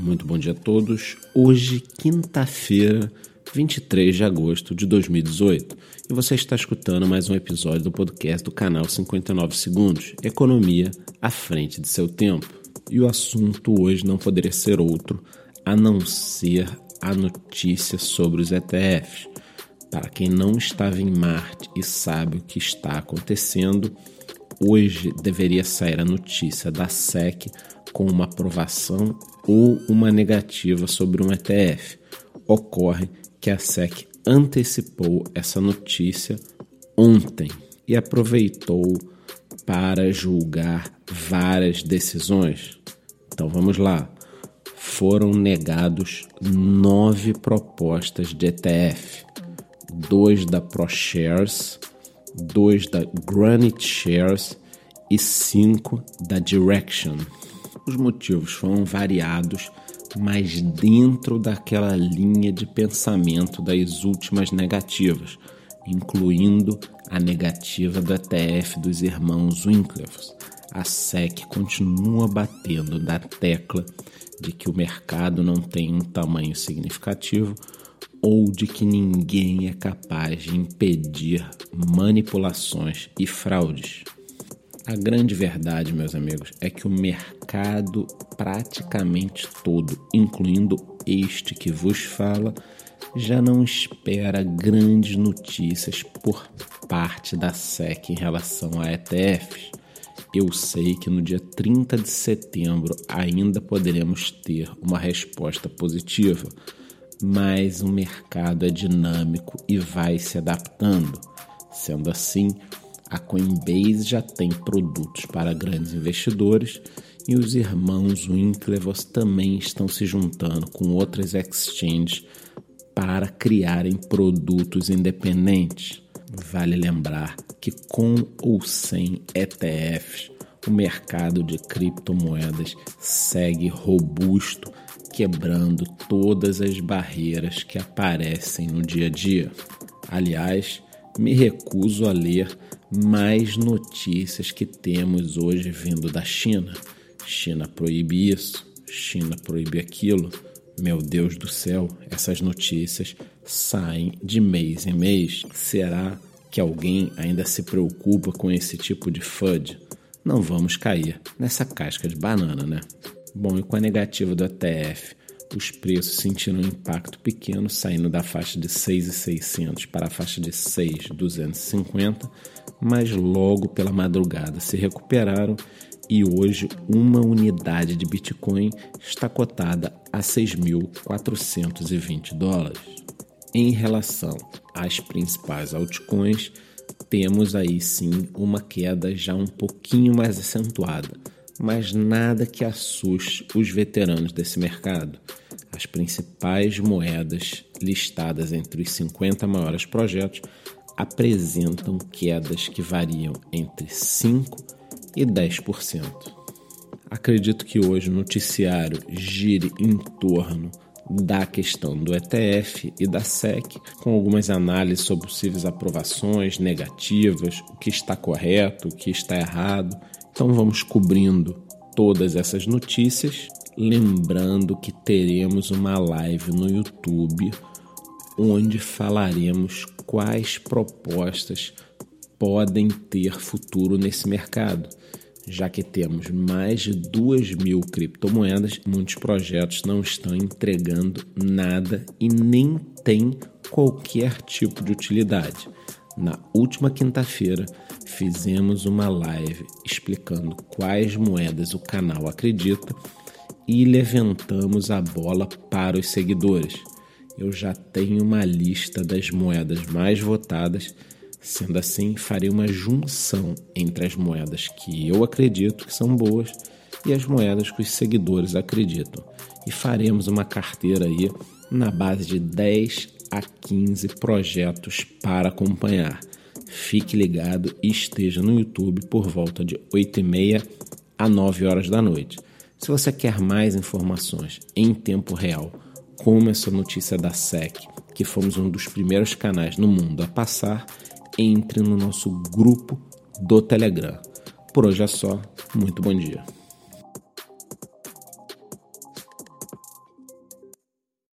Muito bom dia a todos. Hoje, quinta-feira, 23 de agosto de 2018, e você está escutando mais um episódio do podcast do canal 59 Segundos Economia à frente de seu tempo. E o assunto hoje não poderia ser outro a não ser a notícia sobre os ETFs. Para quem não estava em Marte e sabe o que está acontecendo, hoje deveria sair a notícia da SEC com uma aprovação ou uma negativa sobre um ETF. Ocorre que a SEC antecipou essa notícia ontem e aproveitou para julgar várias decisões. Então vamos lá. Foram negados nove propostas de ETF, dois da ProShares, dois da Granite Shares e cinco da Direction. Os motivos foram variados, mas dentro daquela linha de pensamento das últimas negativas, incluindo a negativa do ETF dos irmãos Winklevoss. A SEC continua batendo na tecla de que o mercado não tem um tamanho significativo ou de que ninguém é capaz de impedir manipulações e fraudes. A grande verdade, meus amigos, é que o mercado praticamente todo, incluindo este que vos fala, já não espera grandes notícias por parte da SEC em relação a ETFs. Eu sei que no dia 30 de setembro ainda poderemos ter uma resposta positiva, mas o mercado é dinâmico e vai se adaptando. Sendo assim, a Coinbase já tem produtos para grandes investidores e os irmãos Winklevoss também estão se juntando com outras exchanges para criarem produtos independentes. Vale lembrar que com ou sem ETFs, o mercado de criptomoedas segue robusto, quebrando todas as barreiras que aparecem no dia a dia. Aliás, me recuso a ler mais notícias que temos hoje vindo da China. China proíbe isso, China proíbe aquilo. Meu Deus do céu, essas notícias saem de mês em mês. Será que alguém ainda se preocupa com esse tipo de FUD? Não vamos cair nessa casca de banana, né? Bom, e com a negativa do ETF os preços sentiram um impacto pequeno, saindo da faixa de 6,600 para a faixa de 6,250, mas logo pela madrugada se recuperaram e hoje uma unidade de Bitcoin está cotada a 6.420 dólares. Em relação às principais altcoins, temos aí sim uma queda já um pouquinho mais acentuada, mas nada que assuste os veteranos desse mercado as principais moedas listadas entre os 50 maiores projetos apresentam quedas que variam entre 5% e 10%. Acredito que hoje o noticiário gire em torno da questão do ETF e da SEC, com algumas análises sobre possíveis aprovações negativas, o que está correto, o que está errado. Então vamos cobrindo todas essas notícias Lembrando que teremos uma live no YouTube onde falaremos quais propostas podem ter futuro nesse mercado, já que temos mais de 2 mil criptomoedas, muitos projetos não estão entregando nada e nem têm qualquer tipo de utilidade. Na última quinta-feira, fizemos uma live explicando quais moedas o canal acredita e levantamos a bola para os seguidores. Eu já tenho uma lista das moedas mais votadas, sendo assim, farei uma junção entre as moedas que eu acredito que são boas e as moedas que os seguidores acreditam. E faremos uma carteira aí na base de 10 a 15 projetos para acompanhar. Fique ligado e esteja no YouTube por volta de 8 e meia a 9 horas da noite. Se você quer mais informações em tempo real, como essa notícia da SEC, que fomos um dos primeiros canais no mundo a passar, entre no nosso grupo do Telegram. Por hoje é só. Muito bom dia.